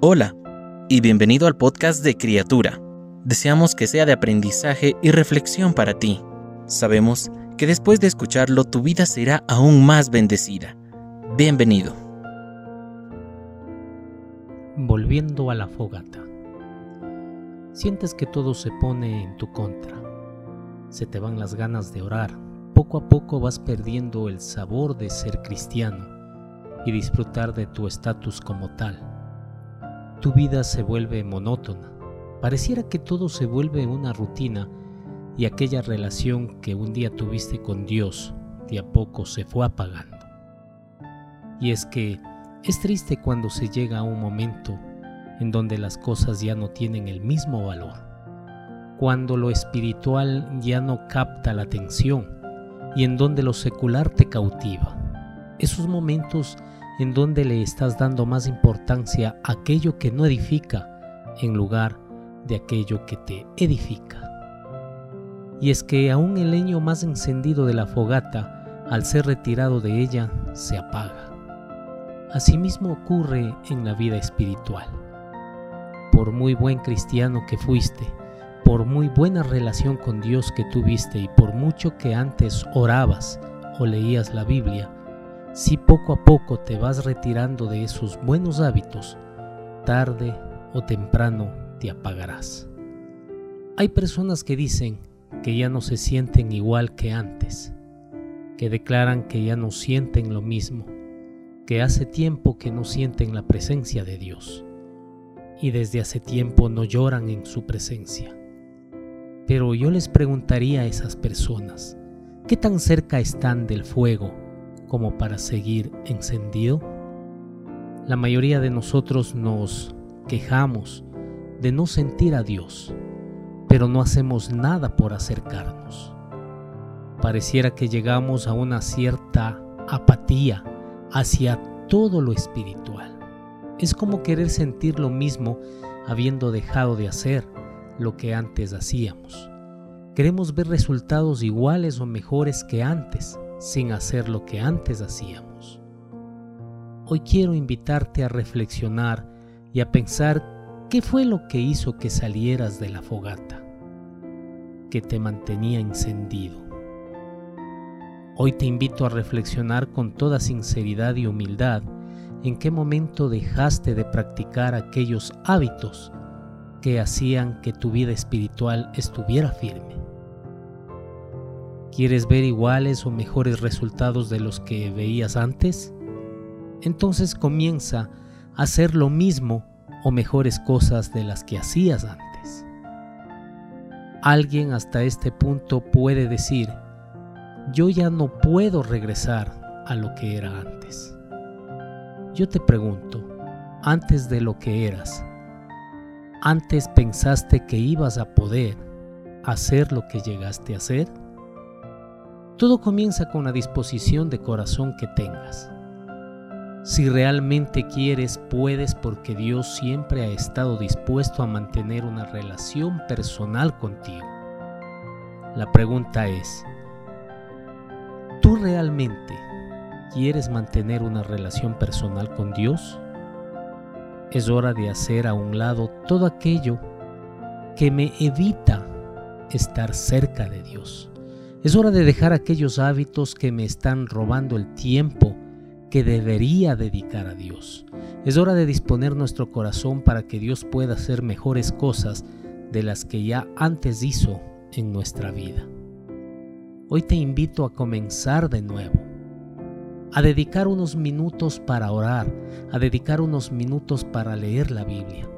Hola y bienvenido al podcast de Criatura. Deseamos que sea de aprendizaje y reflexión para ti. Sabemos que después de escucharlo tu vida será aún más bendecida. Bienvenido. Volviendo a la fogata. Sientes que todo se pone en tu contra. Se te van las ganas de orar. Poco a poco vas perdiendo el sabor de ser cristiano y disfrutar de tu estatus como tal. Tu vida se vuelve monótona. Pareciera que todo se vuelve una rutina y aquella relación que un día tuviste con Dios de a poco se fue apagando. Y es que es triste cuando se llega a un momento en donde las cosas ya no tienen el mismo valor, cuando lo espiritual ya no capta la atención y en donde lo secular te cautiva. Esos momentos en donde le estás dando más importancia a aquello que no edifica en lugar de aquello que te edifica. Y es que aún el leño más encendido de la fogata, al ser retirado de ella, se apaga. Asimismo ocurre en la vida espiritual. Por muy buen cristiano que fuiste, por muy buena relación con Dios que tuviste y por mucho que antes orabas o leías la Biblia, si poco a poco te vas retirando de esos buenos hábitos, tarde o temprano te apagarás. Hay personas que dicen que ya no se sienten igual que antes, que declaran que ya no sienten lo mismo, que hace tiempo que no sienten la presencia de Dios y desde hace tiempo no lloran en su presencia. Pero yo les preguntaría a esas personas, ¿qué tan cerca están del fuego como para seguir encendido? La mayoría de nosotros nos quejamos de no sentir a Dios, pero no hacemos nada por acercarnos. Pareciera que llegamos a una cierta apatía hacia todo lo espiritual. Es como querer sentir lo mismo habiendo dejado de hacer lo que antes hacíamos. Queremos ver resultados iguales o mejores que antes, sin hacer lo que antes hacíamos. Hoy quiero invitarte a reflexionar y a pensar ¿Qué fue lo que hizo que salieras de la fogata? Que te mantenía encendido. Hoy te invito a reflexionar con toda sinceridad y humildad en qué momento dejaste de practicar aquellos hábitos que hacían que tu vida espiritual estuviera firme. ¿Quieres ver iguales o mejores resultados de los que veías antes? Entonces comienza a hacer lo mismo o mejores cosas de las que hacías antes. Alguien hasta este punto puede decir, yo ya no puedo regresar a lo que era antes. Yo te pregunto, antes de lo que eras, ¿antes pensaste que ibas a poder hacer lo que llegaste a hacer? Todo comienza con la disposición de corazón que tengas. Si realmente quieres, puedes porque Dios siempre ha estado dispuesto a mantener una relación personal contigo. La pregunta es, ¿tú realmente quieres mantener una relación personal con Dios? Es hora de hacer a un lado todo aquello que me evita estar cerca de Dios. Es hora de dejar aquellos hábitos que me están robando el tiempo que debería dedicar a Dios. Es hora de disponer nuestro corazón para que Dios pueda hacer mejores cosas de las que ya antes hizo en nuestra vida. Hoy te invito a comenzar de nuevo, a dedicar unos minutos para orar, a dedicar unos minutos para leer la Biblia,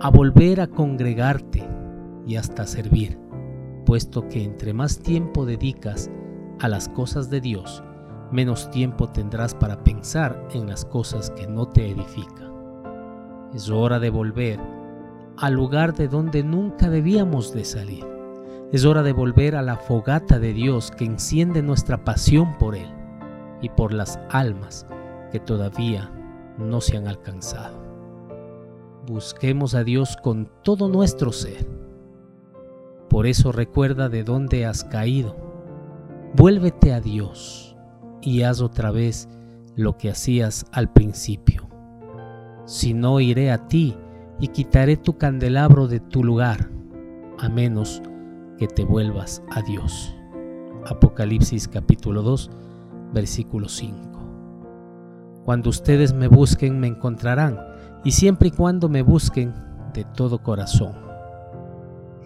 a volver a congregarte y hasta servir, puesto que entre más tiempo dedicas a las cosas de Dios, menos tiempo tendrás para pensar en las cosas que no te edifican. Es hora de volver al lugar de donde nunca debíamos de salir. Es hora de volver a la fogata de Dios que enciende nuestra pasión por Él y por las almas que todavía no se han alcanzado. Busquemos a Dios con todo nuestro ser. Por eso recuerda de dónde has caído. Vuélvete a Dios y haz otra vez lo que hacías al principio. Si no iré a ti y quitaré tu candelabro de tu lugar, a menos que te vuelvas a Dios. Apocalipsis capítulo 2, versículo 5. Cuando ustedes me busquen me encontrarán, y siempre y cuando me busquen de todo corazón.